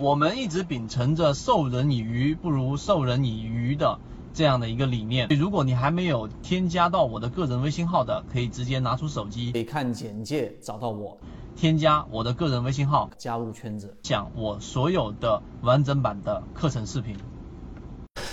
我们一直秉承着授人以鱼不如授人以渔的这样的一个理念。如果你还没有添加到我的个人微信号的，可以直接拿出手机，可以看简介找到我，添加我的个人微信号，加入圈子，讲我所有的完整版的课程视频。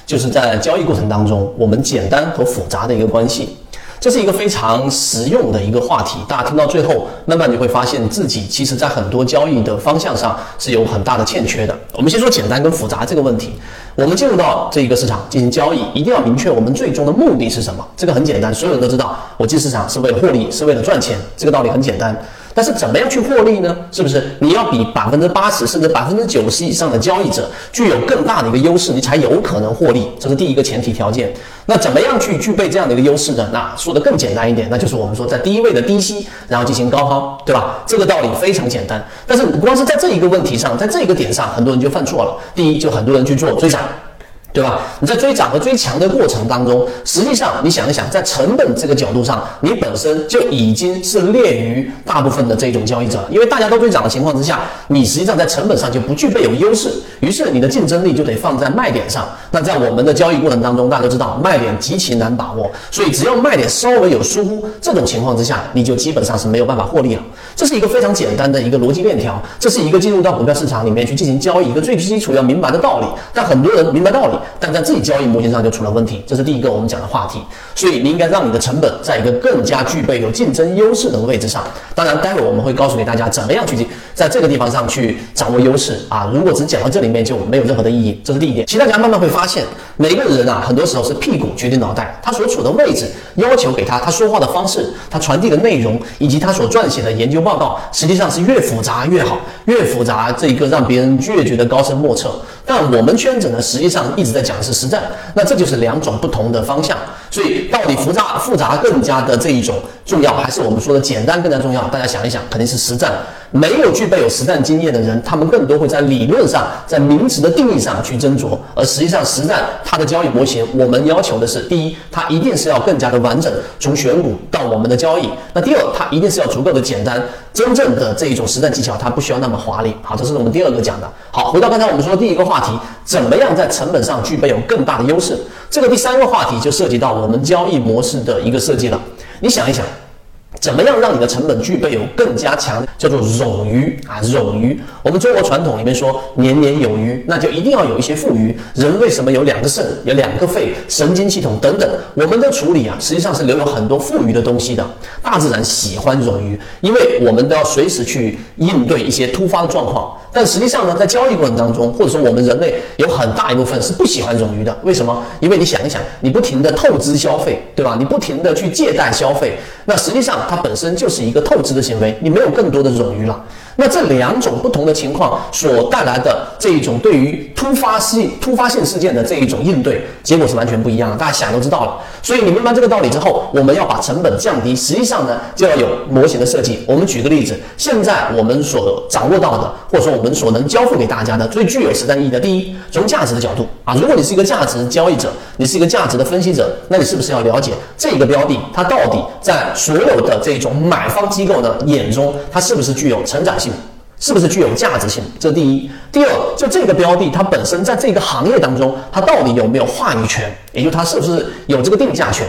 就是在交易过程当中，我们简单和复杂的一个关系。这是一个非常实用的一个话题，大家听到最后，慢慢你会发现自己其实在很多交易的方向上是有很大的欠缺的。我们先说简单跟复杂这个问题。我们进入到这一个市场进行交易，一定要明确我们最终的目的是什么。这个很简单，所有人都知道，我进市场是为了获利，是为了赚钱，这个道理很简单。但是怎么样去获利呢？是不是你要比百分之八十甚至百分之九十以上的交易者具有更大的一个优势，你才有可能获利？这是第一个前提条件。那怎么样去具备这样的一个优势呢？那说的更简单一点，那就是我们说在低位的低吸，然后进行高抛，对吧？这个道理非常简单。但是光是在这一个问题上，在这一个点上，很多人就犯错了。第一，就很多人去做追涨。对吧？你在追涨和追强的过程当中，实际上你想一想，在成本这个角度上，你本身就已经是劣于大部分的这种交易者了。因为大家都追涨的情况之下，你实际上在成本上就不具备有优势，于是你的竞争力就得放在卖点上。那在我们的交易过程当中，大家都知道卖点极其难把握，所以只要卖点稍微有疏忽，这种情况之下，你就基本上是没有办法获利了。这是一个非常简单的一个逻辑链条，这是一个进入到股票市场里面去进行交易一个最基础要明白的道理。但很多人明白道理。但在自己交易模型上就出了问题，这是第一个我们讲的话题。所以你应该让你的成本在一个更加具备有竞争优势的位置上。当然，待会我们会告诉给大家怎么样去在这个地方上去掌握优势啊。如果只讲到这里面就没有任何的意义，这是第一点。其实大家慢慢会发现，每个人啊，很多时候是屁股决定脑袋，他所处的位置要求给他他说话的方式，他传递的内容以及他所撰写的研究报告，实际上是越复杂越好，越复杂这一个让别人越觉得高深莫测。但我们圈子呢，实际上一直在讲的是实战，那这就是两种不同的方向。所以到底复杂复杂更加的这一种重要，还是我们说的简单更加重要？大家想一想，肯定是实战。没有具备有实战经验的人，他们更多会在理论上、在名词的定义上去斟酌，而实际上实战它的交易模型，我们要求的是：第一，它一定是要更加的完整，从选股到我们的交易；那第二，它一定是要足够的简单。真正的这一种实战技巧，它不需要那么华丽。好，这是我们第二个讲的。好，回到刚才我们说的第一个话题，怎么样在成本上具备有更大的优势？这个第三个话题就涉及到我们交易模式的一个设计了。你想一想。怎么样让你的成本具备有更加强，叫做冗余啊，冗余。我们中国传统里面说年年有余，那就一定要有一些富余。人为什么有两个肾，有两个肺，神经系统等等？我们的处理啊，实际上是留有很多富余的东西的。大自然喜欢冗余，因为我们都要随时去应对一些突发的状况。但实际上呢，在交易过程当中，或者说我们人类有很大一部分是不喜欢冗余的。为什么？因为你想一想，你不停的透支消费，对吧？你不停的去借贷消费，那实际上它本身就是一个透支的行为，你没有更多的冗余了。那这两种不同的情况所带来的这一种对于突发性突发性事件的这一种应对，结果是完全不一样的。大家想都知道了。所以你明白这个道理之后，我们要把成本降低，实际上呢就要有模型的设计。我们举个例子，现在我们所掌握到的，或者说我们所能交付给大家的最具有实战意义的，第一，从价值的角度啊，如果你是一个价值交易者，你是一个价值的分析者，那你是不是要了解这个标的它到底在所有的这种买方机构的眼中，它是不是具有成长性？是不是具有价值性？这是第一。第二，就这个标的，它本身在这个行业当中，它到底有没有话语权？也就它是不是有这个定价权？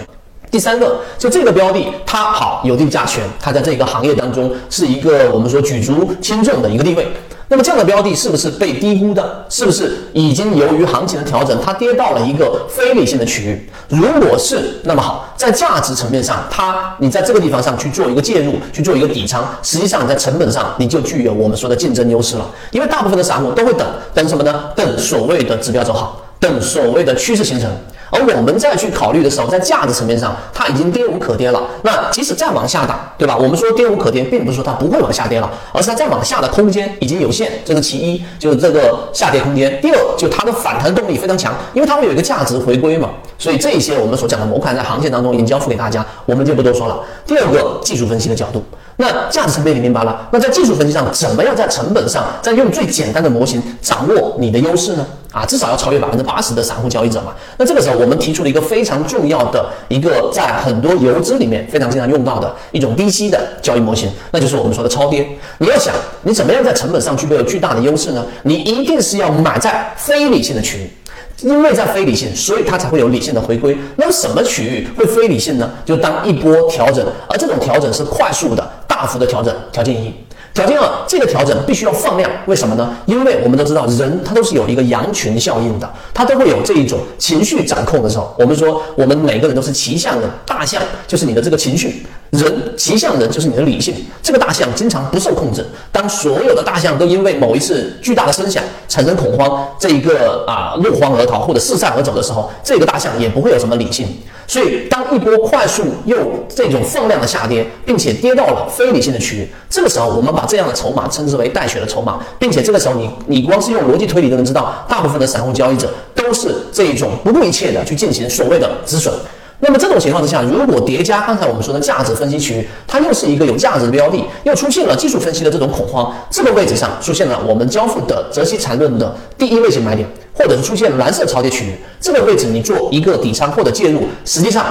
第三个，就这个标的，它好有定价权，它在这个行业当中是一个我们说举足轻重的一个地位。那么这样的标的是不是被低估的？是不是已经由于行情的调整，它跌到了一个非理性的区域？如果是，那么好，在价值层面上，它你在这个地方上去做一个介入，去做一个底仓，实际上在成本上你就具有我们说的竞争优势了。因为大部分的散户都会等等什么呢？等所谓的指标走好，等所谓的趋势形成。而我们再去考虑的时候，在价值层面上，它已经跌无可跌了。那即使再往下打，对吧？我们说跌无可跌，并不是说它不会往下跌了，而是它再往下的空间已经有限。这是其一，就是这个下跌空间。第二，就它的反弹动力非常强，因为它会有一个价值回归嘛。所以这一些我们所讲的模块在行情当中已经交付给大家，我们就不多说了。第二个技术分析的角度，那价值层面你明白了？那在技术分析上，怎么样在成本上，在用最简单的模型掌握你的优势呢？啊，至少要超越百分之八十的散户交易者嘛。那这个时候，我们提出了一个非常重要的一个在很多游资里面非常经常用到的一种低息的交易模型，那就是我们说的超跌。你要想，你怎么样在成本上具备有巨大的优势呢？你一定是要买在非理性的区域。因为在非理性，所以它才会有理性的回归。那么什么区域会非理性呢？就当一波调整，而这种调整是快速的、大幅的调整。条件一。条件二，这个调整必须要放量，为什么呢？因为我们都知道，人他都是有一个羊群效应的，他都会有这一种情绪掌控的时候。我们说，我们每个人都是骑象的，大象就是你的这个情绪，人骑象人就是你的理性。这个大象经常不受控制，当所有的大象都因为某一次巨大的声响产生恐慌，这一个啊落荒而逃或者四散而走的时候，这个大象也不会有什么理性。所以，当一波快速又这种放量的下跌，并且跌到了非理性的区域，这个时候我们把这样的筹码称之为带血的筹码，并且这个时候你你光是用逻辑推理都能知道，大部分的散户交易者都是这一种不顾一切的去进行所谓的止损。那么这种情况之下，如果叠加刚才我们说的价值分析区域，它又是一个有价值的标的，又出现了技术分析的这种恐慌，这个位置上出现了我们交付的泽西缠论的第一类型买点。或者是出现蓝色超跌区域，这个位置你做一个底仓或者介入，实际上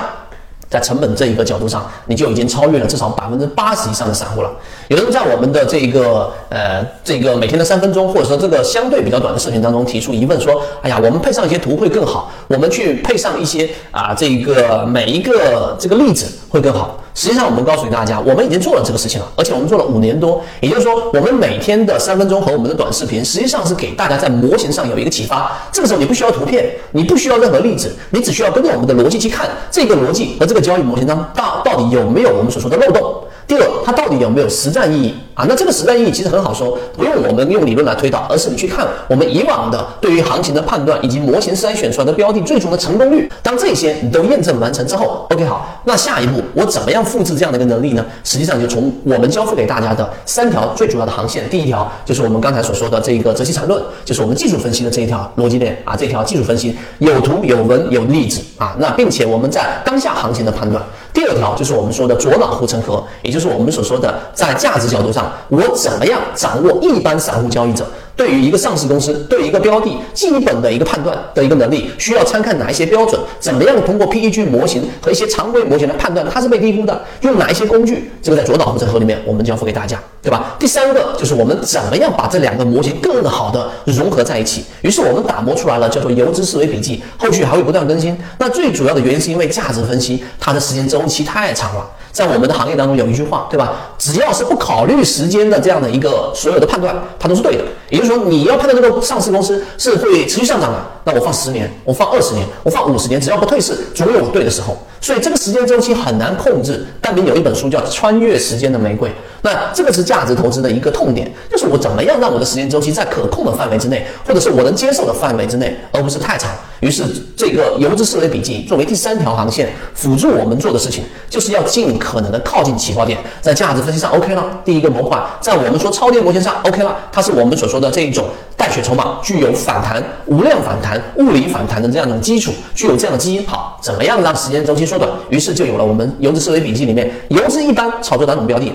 在成本这一个角度上，你就已经超越了至少百分之八十以上的散户了。有人在我们的这个呃这个每天的三分钟，或者说这个相对比较短的视频当中提出疑问，说，哎呀，我们配上一些图会更好，我们去配上一些啊这个每一个这个例子会更好。实际上，我们告诉大家，我们已经做了这个事情了，而且我们做了五年多。也就是说，我们每天的三分钟和我们的短视频，实际上是给大家在模型上有一个启发。这个时候，你不需要图片，你不需要任何例子，你只需要跟着我们的逻辑去看这个逻辑和这个交易模型当到到底有没有我们所说的漏洞。第二，它到底有没有实战意义啊？那这个时代意义其实很好说，不用我们用理论来推导，而是你去看我们以往的对于行情的判断以及模型筛选出来的标的最终的成功率。当这些你都验证完成之后，OK 好，那下一步我怎么样复制这样的一个能力呢？实际上就从我们交付给大家的三条最主要的航线，第一条就是我们刚才所说的这个择期缠论，就是我们技术分析的这一条逻辑链啊，这条技术分析有图有文有例子啊，那并且我们在当下行情的判断。第二条就是我们说的左脑护城河，也就是我们所说的在价值角度上，我怎么样掌握一般散户交易者。对于一个上市公司，对一个标的基本的一个判断的一个能力，需要参看哪一些标准？怎么样通过 PEG 模型和一些常规模型来判断它是被低估的？用哪一些工具？这个在左脑护城河里面我们交付给大家，对吧？第三个就是我们怎么样把这两个模型更好的融合在一起？于是我们打磨出来了叫做游资思维笔记，后续还会不断更新。那最主要的原因是因为价值分析它的时间周期太长了。在我们的行业当中有一句话，对吧？只要是不考虑时间的这样的一个所有的判断，它都是对的。也就是说，你要判断这个上市公司是会持续上涨的，那我放十年，我放二十年，我放五十年，只要不退市，总有对的时候。所以这个时间周期很难控制。但明有一本书叫《穿越时间的玫瑰》，那这个是价值投资的一个痛点，就是我怎么样让我的时间周期在可控的范围之内，或者是我能接受的范围之内，而不是太长。于是，这个游资思维笔记作为第三条航线，辅助我们做的事情，就是要尽可能的靠近起爆点，在价值分析上 OK 了。第一个模块，在我们说超跌模型上 OK 了，它是我们所说的这一种带血筹码，具有反弹、无量反弹、物理反弹的这样一种基础，具有这样的基因。好，怎么样让时间周期缩短？于是就有了我们游资思维笔记里面游资一般炒作哪种标的，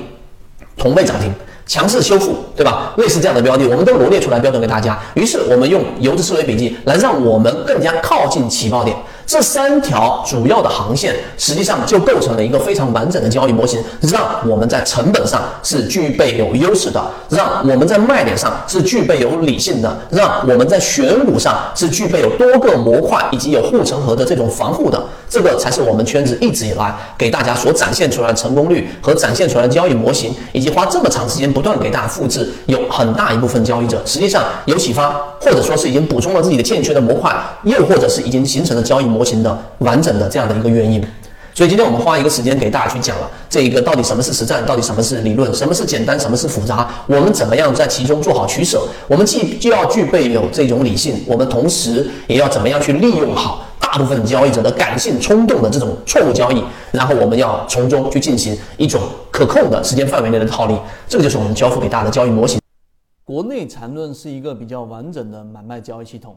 同倍涨停。强势修复，对吧？类似这样的标的，我们都罗列出来标准给大家。于是我们用游资思维笔记来让我们更加靠近起爆点。这三条主要的航线，实际上就构成了一个非常完整的交易模型，让我们在成本上是具备有优势的，让我们在卖点上是具备有理性的，让我们在选股上是具备有多个模块以及有护城河的这种防护的。这个才是我们圈子一直以来给大家所展现出来的成功率和展现出来的交易模型，以及花这么长时间不断给大家复制，有很大一部分交易者实际上有启发，或者说是已经补充了自己的欠缺的模块，又或者是已经形成了交易模模型的完整的这样的一个原因。所以今天我们花一个时间给大家去讲了这一个到底什么是实战，到底什么是理论，什么是简单，什么是复杂，我们怎么样在其中做好取舍？我们既就要具备有这种理性，我们同时也要怎么样去利用好。大部分交易者的感性冲动的这种错误交易，然后我们要从中去进行一种可控的时间范围内的套利，这个就是我们交付给大家的交易模型。国内缠论是一个比较完整的买卖交易系统，